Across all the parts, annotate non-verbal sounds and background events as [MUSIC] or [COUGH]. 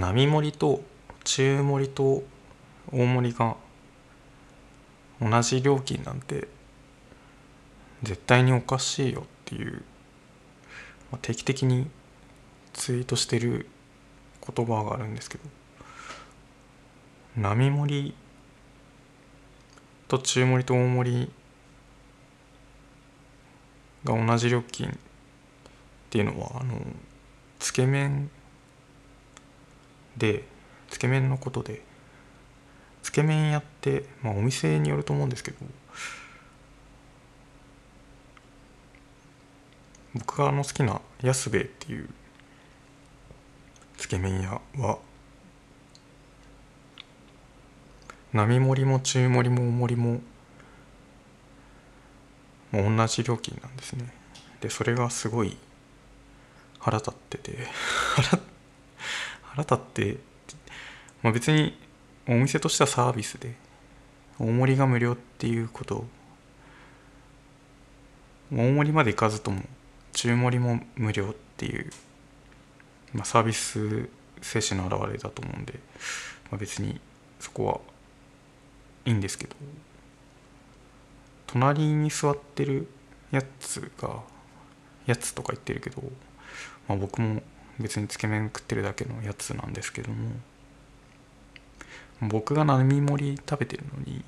並盛りと中盛りと大盛りが同じ料金なんて絶対におかしいよっていう、まあ、定期的にツイートしてる言葉があるんですけど並盛りと中盛りと大盛りが同じ料金っていうのはあのつけ麺でつけ麺のことでつけ麺屋って、まあ、お店によると思うんですけど僕があの好きな安兵衛っていうつけ麺屋は並盛りも中盛りも大盛りもも同じ料金なんですね。でそれがすごい腹立ってて腹立って腹立って、まあ、別にお店としてはサービスで大盛りが無料っていうこと大盛りまで行かずとも中盛りも無料っていう、まあ、サービス精神の表れだと思うんで、まあ、別にそこはいいんですけど隣に座ってるやつがやつとか言ってるけど、まあ、僕も別につけ麺食ってるだけのやつなんですけども。僕が並盛り食べてるのに、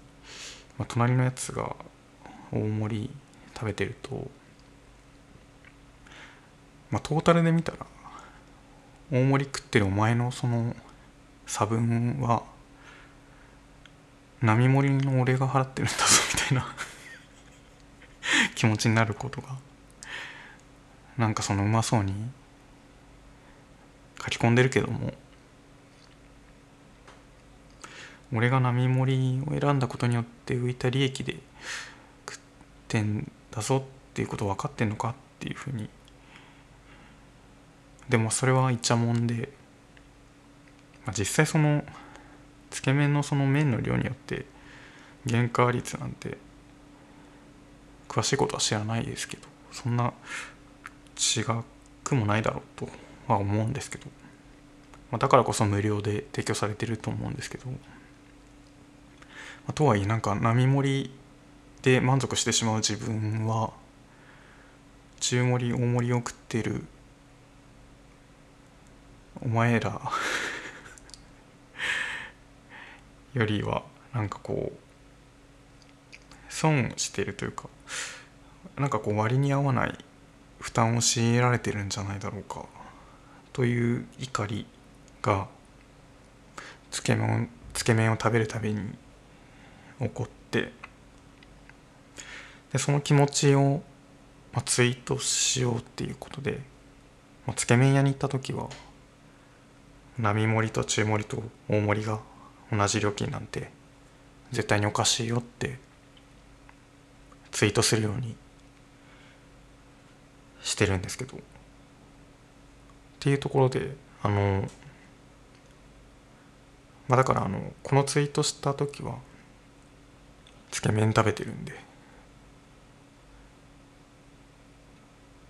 まあ、隣のやつが大盛り食べてると、まあ、トータルで見たら大盛り食ってるお前のその差分は並盛りの俺が払ってるんだぞみたいな。[LAUGHS] 気持ちになることがなんかそのうまそうに書き込んでるけども。俺が並盛りを選んだことによって浮いた利益で食ってんだぞっていうこと分かってんのかっていうふうに。でもそれはイチャモンで、まあ、実際そのつけ麺のその麺の量によって原価率なんて詳しいことは知らないですけどそんな違くもないだろうと。は思うんですけど、まあ、だからこそ無料で提供されてると思うんですけど、まあ、とはいえなんか並盛りで満足してしまう自分は中盛り大盛りを食ってる。お前ら [LAUGHS] よりはなんかこう損してるというかなんかこう割に合わない負担を強いられてるんじゃないだろうか。という怒りがつけ麺つけ麺を食べるたびに起こってでその気持ちを、まあ、ツイートしようっていうことで、まあ、つけ麺屋に行った時は並盛りと中盛りと大盛りが同じ料金なんて絶対におかしいよってツイートするようにしてるんですけど。っていうところであのまあだからあのこのツイートした時はつけ麺食べてるんで。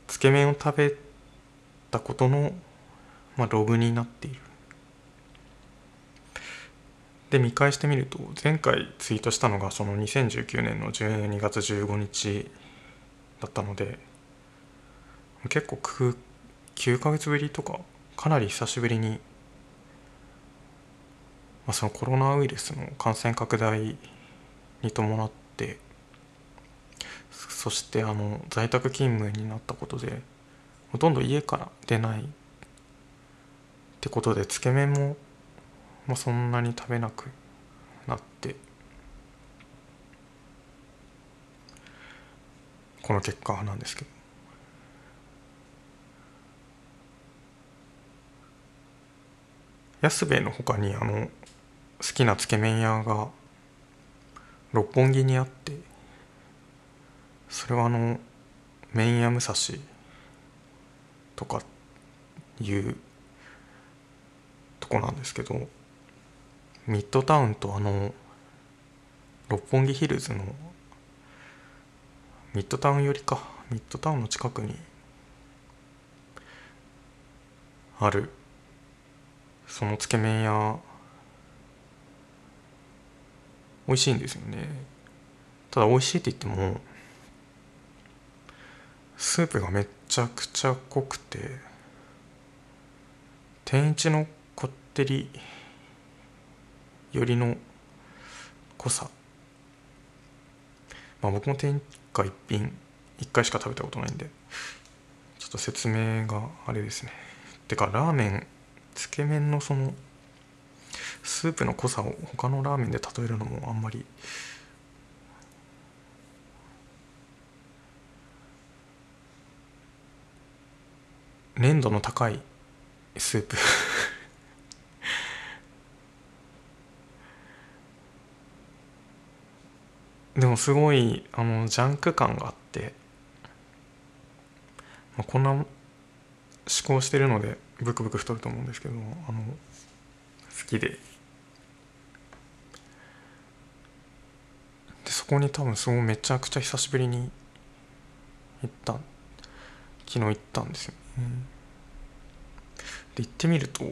つけ麺を食べたことの、まあ、ログになっている。で見返してみると前回ツイートしたのがその2019年の12月15日だったので結構空9ヶ月ぶりとかかなり久しぶりに、まあ、そのコロナウイルスの感染拡大に伴ってそしてあの在宅勤務になったことでほとんど家から出ないってことでつけ麺もまあ、そんなに食べなくなってこの結果なんですけど。安兵衛のほかにあの好きなつけ麺屋が六本木にあってそれはあの麺屋武蔵とかいうとこなんですけどミッドタウンとあの六本木ヒルズのミッドタウンよりかミッドタウンの近くにあるそのつけ麺屋美味しいんですよね。ただ美味しいって言ってもスープがめちゃくちゃ濃くて天一のこってりよりの濃さ。まあ僕も天下一品一回しか食べたことないんでちょっと説明があれですね。てかラーメンつけ麺のそのスープの濃さを他のラーメンで例えるのもあんまり粘度の高いスープ。[LAUGHS] でもすごいあのジャンク感があって、まあ、こんな思考してるのでブクブク太ると思うんですけどあの好きで。でそこに多分すごいめちゃくちゃ久しぶりに行った昨日行ったんですよ。ねで行ってみると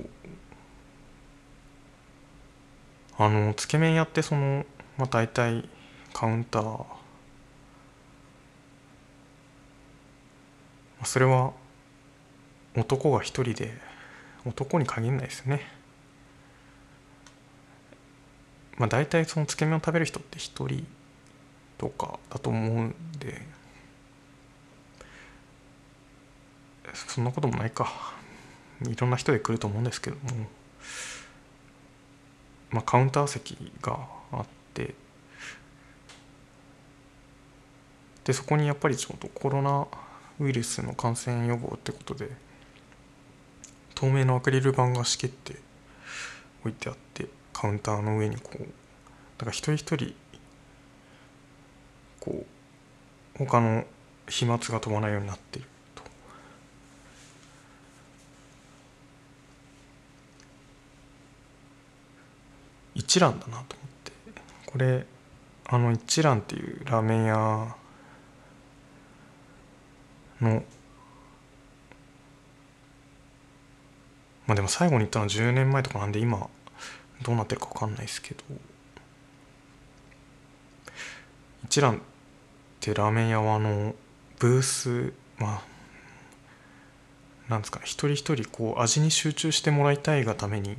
あのつけ麺屋ってそのまあ大体カウンター。まあそれは男が一人で男に限らないですね。まあ大体そのつけ麺を食べる人って一人とかだと思うんでそんなこともないか。いろんな人で来ると思うんですけども。まあカウンター席があってでそこにやっぱりちょうどコロナウイルスの感染予防ってことで透明のアクリル板が仕切って置いてあってカウンターの上にこうだから一人一人こう他の飛沫が飛ばないようになってると。一蘭だなと思って。これあの一蘭っていうラーメン屋のまあでも最後に行ったのは10年前とかなんで今どうなってるか分かんないですけど。一蘭ってラーメン屋はあのブースまあなんですか一人一人こう味に集中してもらいたいがために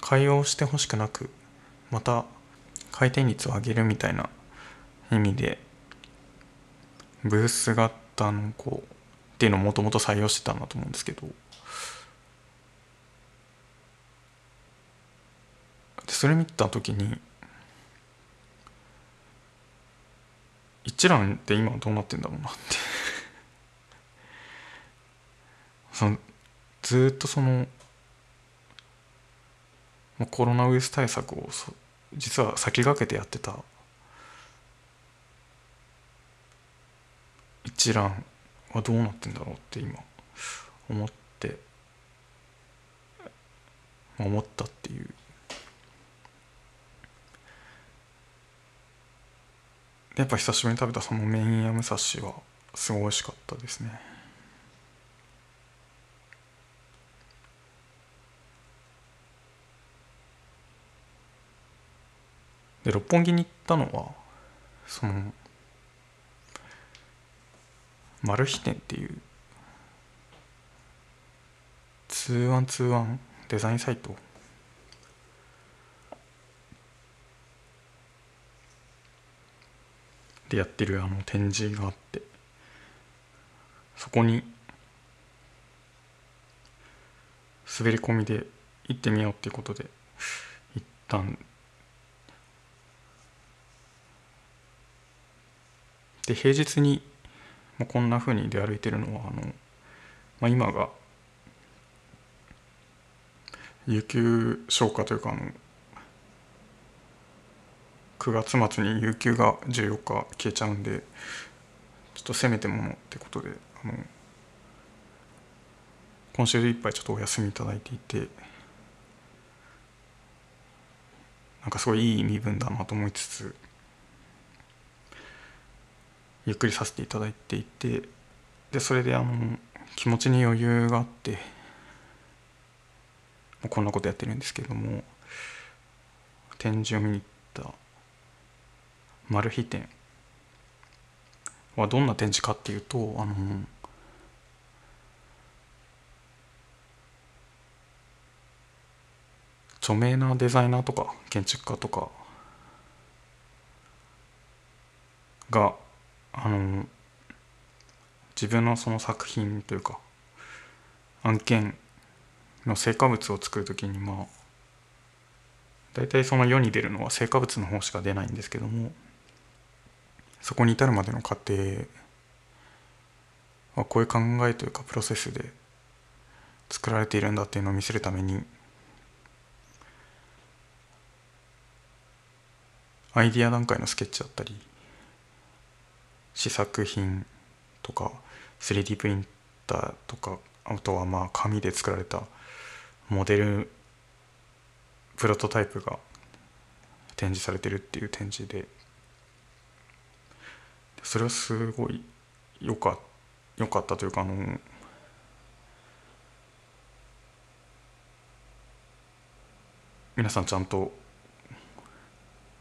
会話をしてほしくなくまた回転率を上げるみたいな意味でブース型のこうっていうのをもともと採用してたんだと思うんですけど。でそれ見た時に一覧って今どうなってんだろうなって。[LAUGHS] そのずっとそのコロナウイルス対策を実は先駆けてやってた。一覧はどうなってんだろうって今思って思ったっていう。やっぱ久しぶりに食べたそのメインヤムサシはすごい美味しかったですね。で六本木に行ったのはそのマル秘店っていう2121デザインサイト。でやってるあの展示があって。そこに滑り込みで行ってみようっていうことで行ったん。で平日にまあ、こんなふうに出歩いてるのはあの、まあ、今が有給消化というかあの9月末に有給が14日消えちゃうんでちょっとせめてものってことであの今週いっぱいちょっとお休みいただいていてなんかすごいいい身分だなと思いつつゆっくりさせていただいていてでそれであの気持ちに余裕があってこんなことやってるんですけれども展示を見に行ったマル秘展はどんな展示かっていうとあの著名なデザイナーとか建築家とかがあの自分のその作品というか案件の成果物を作る時にまあ大体その世に出るのは成果物の方しか出ないんですけどもそこに至るまでの過程はこういう考えというかプロセスで作られているんだっていうのを見せるためにアイディア段階のスケッチだったり試作品とか 3D プリンターとかあとはまあ紙で作られたモデルプロトタイプが展示されてるっていう展示で。それはすごいよかよかったというかあの皆さんちゃんと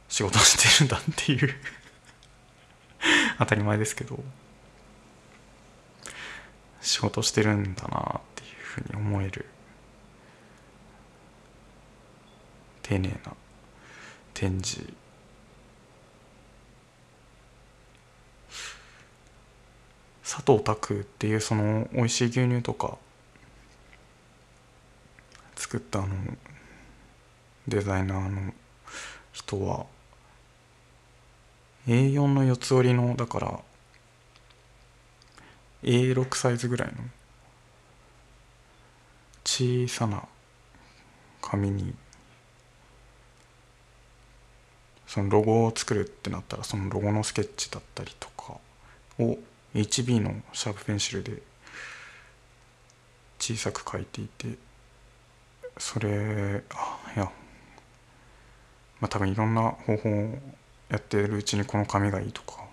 仕事してるんだっていう。[LAUGHS] 当たり前ですけど。仕事してるんだなっていうふうに思える。丁寧な展示。佐藤拓っていうその美味しい牛乳とか作ったあのデザイナーの人は A4 の四つ折りのだから A6 サイズぐらいの小さな紙にそのロゴを作るってなったらそのロゴのスケッチだったりとかを HB のシャープペンシルで小さく書いていてそれあいやまあ多分いろんな方法をやってるうちにこの紙がいいとか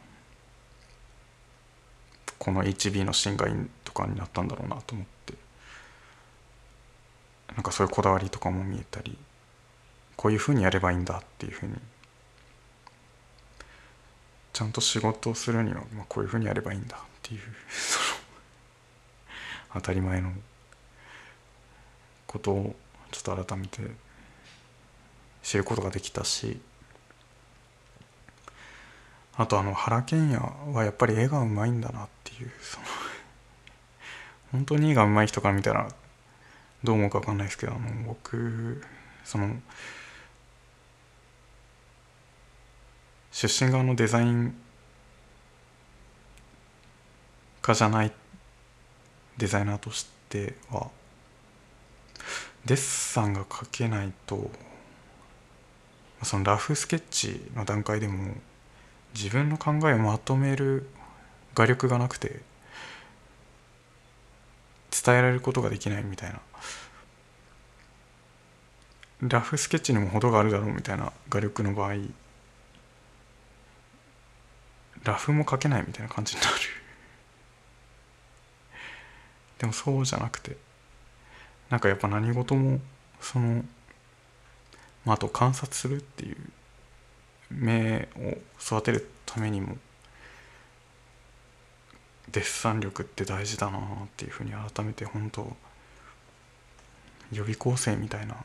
この HB の芯がいいとかになったんだろうなと思ってなんかそういうこだわりとかも見えたりこういうふうにやればいいんだっていうふうにちゃんと仕事をするには、まあ、こういうふうにやればいいんだっていうその当たり前のことをちょっと改めて知ることができたしあとあの原賢也はやっぱり絵がうまいんだなっていうその本当に絵がうまい人から見たらどう思うか分かんないですけどあの僕その出身側のデザイン家じゃないデザイナーとしてはデッサンが描けないとそのラフスケッチの段階でも自分の考えをまとめる画力がなくて伝えられることができないみたいな。ラフスケッチにも程があるだろうみたいな画力の場合ラフも描けないみたいな感じになる。[LAUGHS] でもそうじゃなくてなんかやっぱ何事もそのまああと観察するっていう目を育てるためにもデッサン力って大事だなっていうふうに改めて本当予備校生みたいな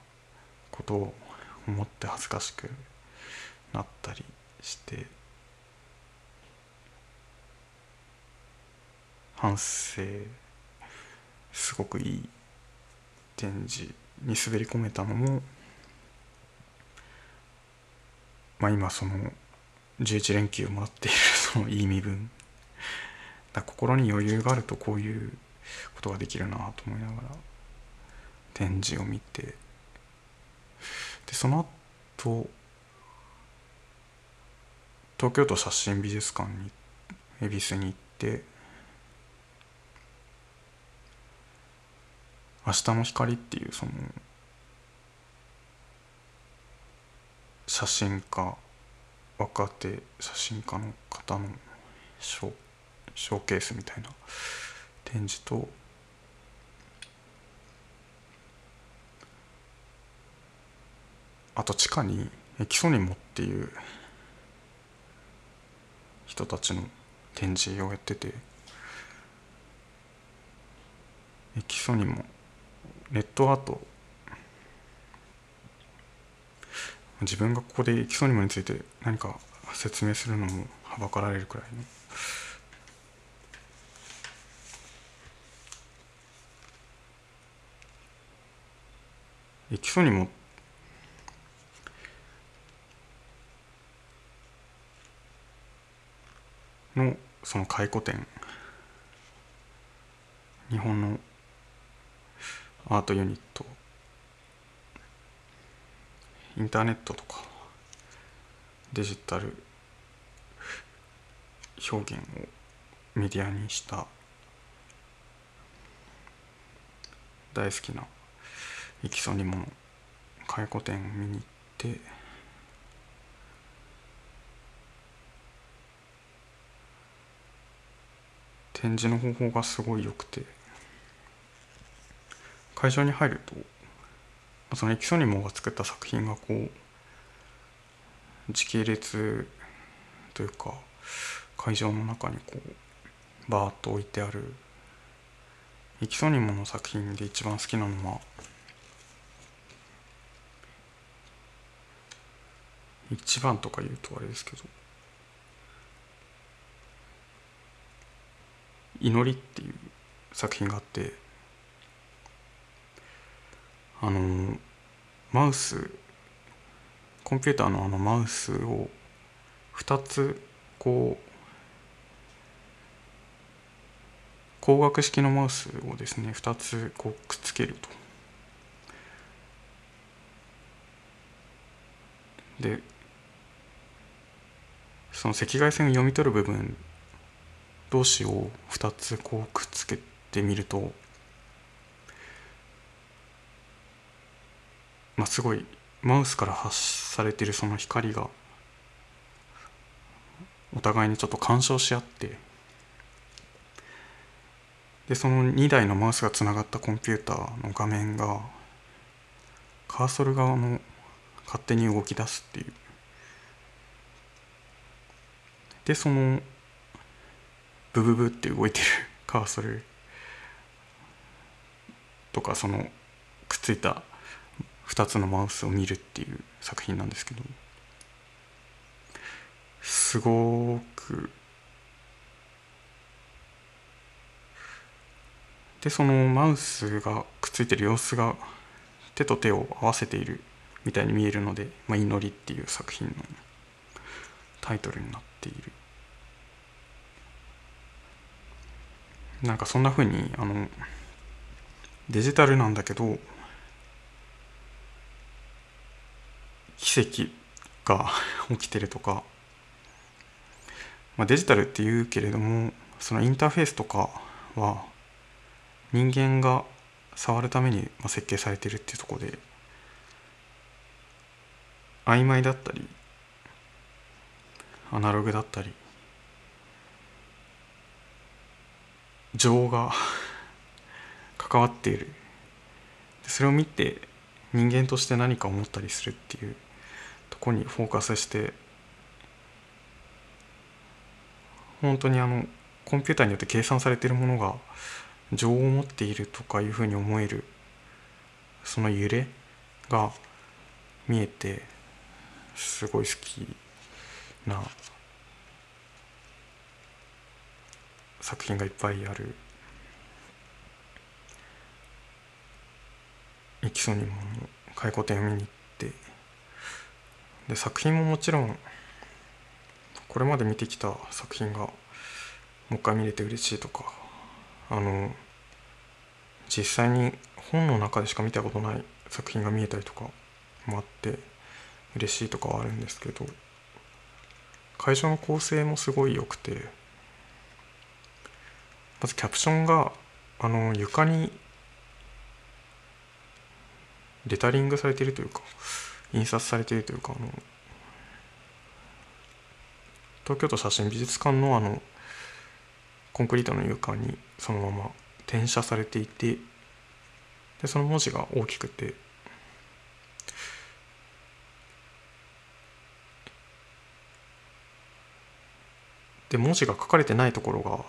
ことを思って恥ずかしくなったりして反省すごくいい展示に滑り込めたのもまあ、今その11連休をもらっている [LAUGHS] そのいい身分。だ心に余裕があるとこういうことができるなと思いながら展示を見て。でその後東京都写真美術館に恵比寿に行って「明日の光」っていうその写真家若手写真家の方のショショーケースみたいな。展示とあと地下にエキソニモっていう人たちの展示をやっててエキソニモネットアート自分がここでエキソニモについて何か説明するのもはばかられるくらいの。エキソニモのその回顧展。日本のアートユニット。インターネットとかデジタル表現をメディアにした大好きなエキソニモの回顧展を見に行って展示の方法がすごい良くて会場に入るとそのエキソニモが作った作品がこう時系列というか会場の中にこうバーッと置いてあるエキソニモの作品で一番好きなのは一番とか言うとあれですけど「祈り」っていう作品があってあのマウスコンピューターのあのマウスを2つこう光学式のマウスをですね2つこうくっつけると。でその赤外線を読み取る部分同士を2つこうくっつけてみるとまあすごいマウスから発されてるその光がお互いにちょっと干渉し合ってでその2台のマウスがつながったコンピューターの画面がカーソル側の勝手に動き出すっていう。でそのブブブって動いてる [LAUGHS] カーソルとかそのくっついた2つのマウスを見るっていう作品なんですけどすごくでそのマウスがくっついてる様子が手と手を合わせているみたいに見えるので「まあ、祈り」っていう作品のタイトルになっている。なんかそんなふうにあのデジタルなんだけど奇跡が [LAUGHS] 起きてるとか、まあ、デジタルっていうけれどもそのインターフェースとかは人間が触るために設計されてるっていうとこで曖昧だったりアナログだったり情が [LAUGHS] 関わっている。それを見て人間として何か思ったりするっていうとこにフォーカスして本当にあのコンピューターによって計算されているものが情を持っているとかいうふうに思えるその揺れが見えてすごい好きな作品がいっぱいあるエキソニモの回顧展を見に行っで作品ももちろんこれまで見てきた作品がもう一回見れて嬉しいとかあの実際に本の中でしか見たことない作品が見えたりとかもあって嬉しいとかはあるんですけど会場の構成もすごい良くてまずキャプションがあの床にレタリングされているというか印刷されているというかあの東京都写真美術館のあのコンクリートの床にそのまま転写されていてでその文字が大きくてで文字が書かれてないところが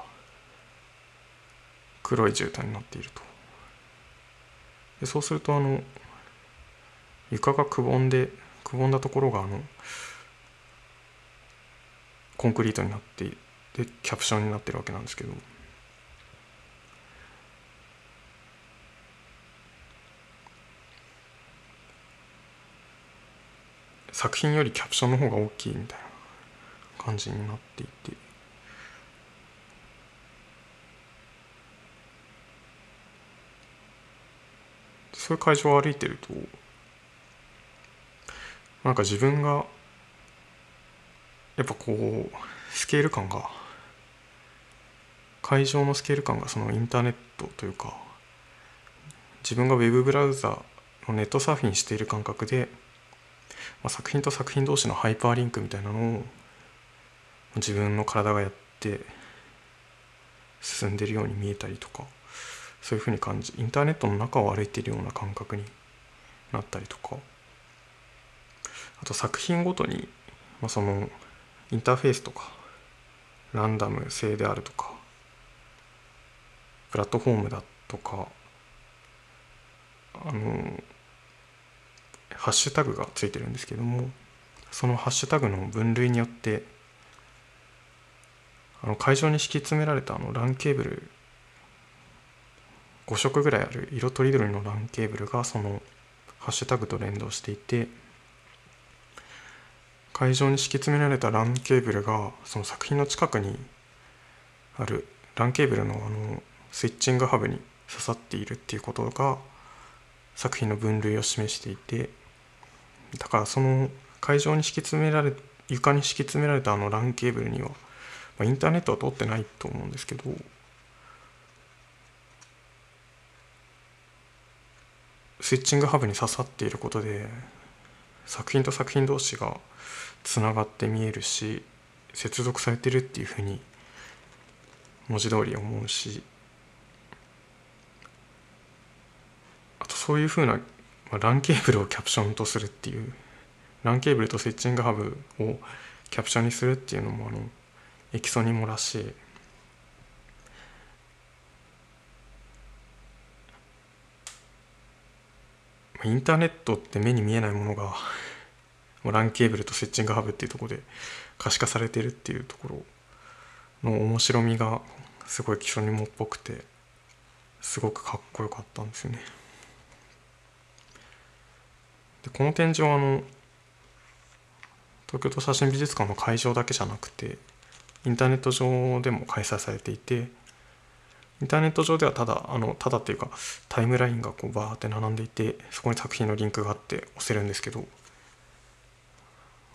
黒い絨毯になっていると。でそうするとあの床がくぼんでくぼんだところがあのコンクリートになってでキャプションになってるわけなんですけど。作品よりキャプションの方が大きいみたいな感じになっていて。そういう会場を歩いてるとなんか自分がやっぱこうスケール感が会場のスケール感がそのインターネットというか自分がウェブブラウザのネットサーフィンしている感覚でまあ、作品と作品同士のハイパーリンクみたいなのを自分の体がやって進んでるように見えたりとかそういうふうに感じインターネットの中を歩いているような感覚になったりとか。あと作品ごとに、まあ、そのインターフェースとかランダム性であるとかプラットフォームだとかあのハッシュタグがついてるんですけどもそのハッシュタグの分類によってあの会場に敷き詰められたあの LAN ケーブル5色ぐらいある色とりどりの LAN ケーブルがそのハッシュタグと連動していて会場に敷き詰められた LAN ケーブルがその作品の近くにある LAN ケーブルのあのスイッチングハブに刺さっているっていうことが作品の分類を示していてだからその会場に敷き詰められ床に敷き詰められたあの LAN ケーブルには、まあ、インターネットは通ってないと思うんですけどスイッチングハブに刺さっていることで作品と作品同士がつながって見えるし接続されてるっていうふうに文字通り思うし。あとそういうふうなまあ、LAN ケーブルをキャプションとするっていう LAN ケーブルとスイッチングハブをキャプションにするっていうのもあのエキソニモらしい。インターネットって目に見えないものが LAN ケーブルとスイッチングハブっていうところで可視化されてるっていうところの面白みがすごい基礎にもっぽくてすごくかっこよかったんですよね。でこの展示はあの東京都写真美術館の会場だけじゃなくてインターネット上でも開催されていてインターネット上ではただあのただっていうかタイムラインがこうバーって並んでいてそこに作品のリンクがあって押せるんですけど、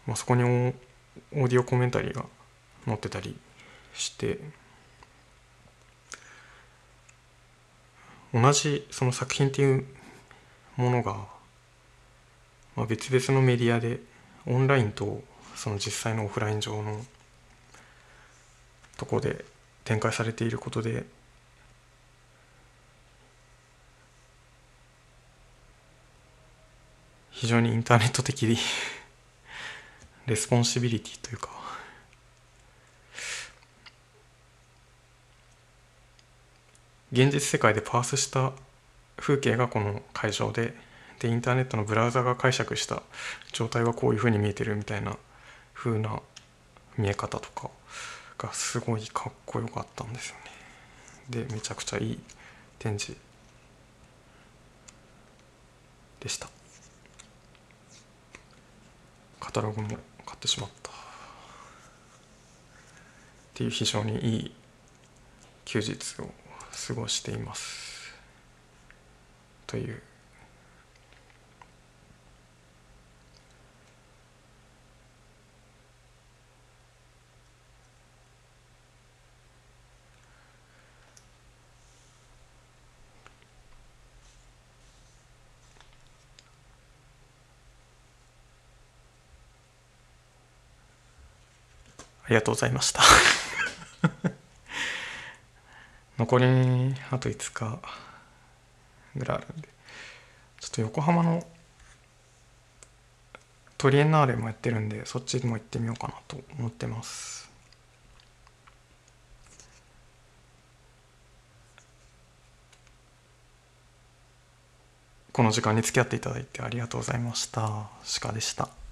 まあ、そこにオーディオコメンタリーが載ってたりして同じその作品っていうものがまあ、別々のメディアでオンラインとその実際のオフライン上のとこで展開されていることで非常にインターネット的に [LAUGHS] レスポンシビリティというか現実世界でパースした風景がこの会場ででインターネットのブラウザが解釈した状態はこういうふうに見えてるみたいな風な見え方とかがすごいかっこよかったんですよね。でめちゃくちゃいい展示でした。カタログも買ってしまった。っていう非常にいい休日を過ごしています。というありがとうございました [LAUGHS] 残りあと5日ぐらいあるんでちょっと横浜のトリエンナーレもやってるんでそっちも行ってみようかなと思ってますこの時間に付き合っていただいてありがとうございました。鹿でした。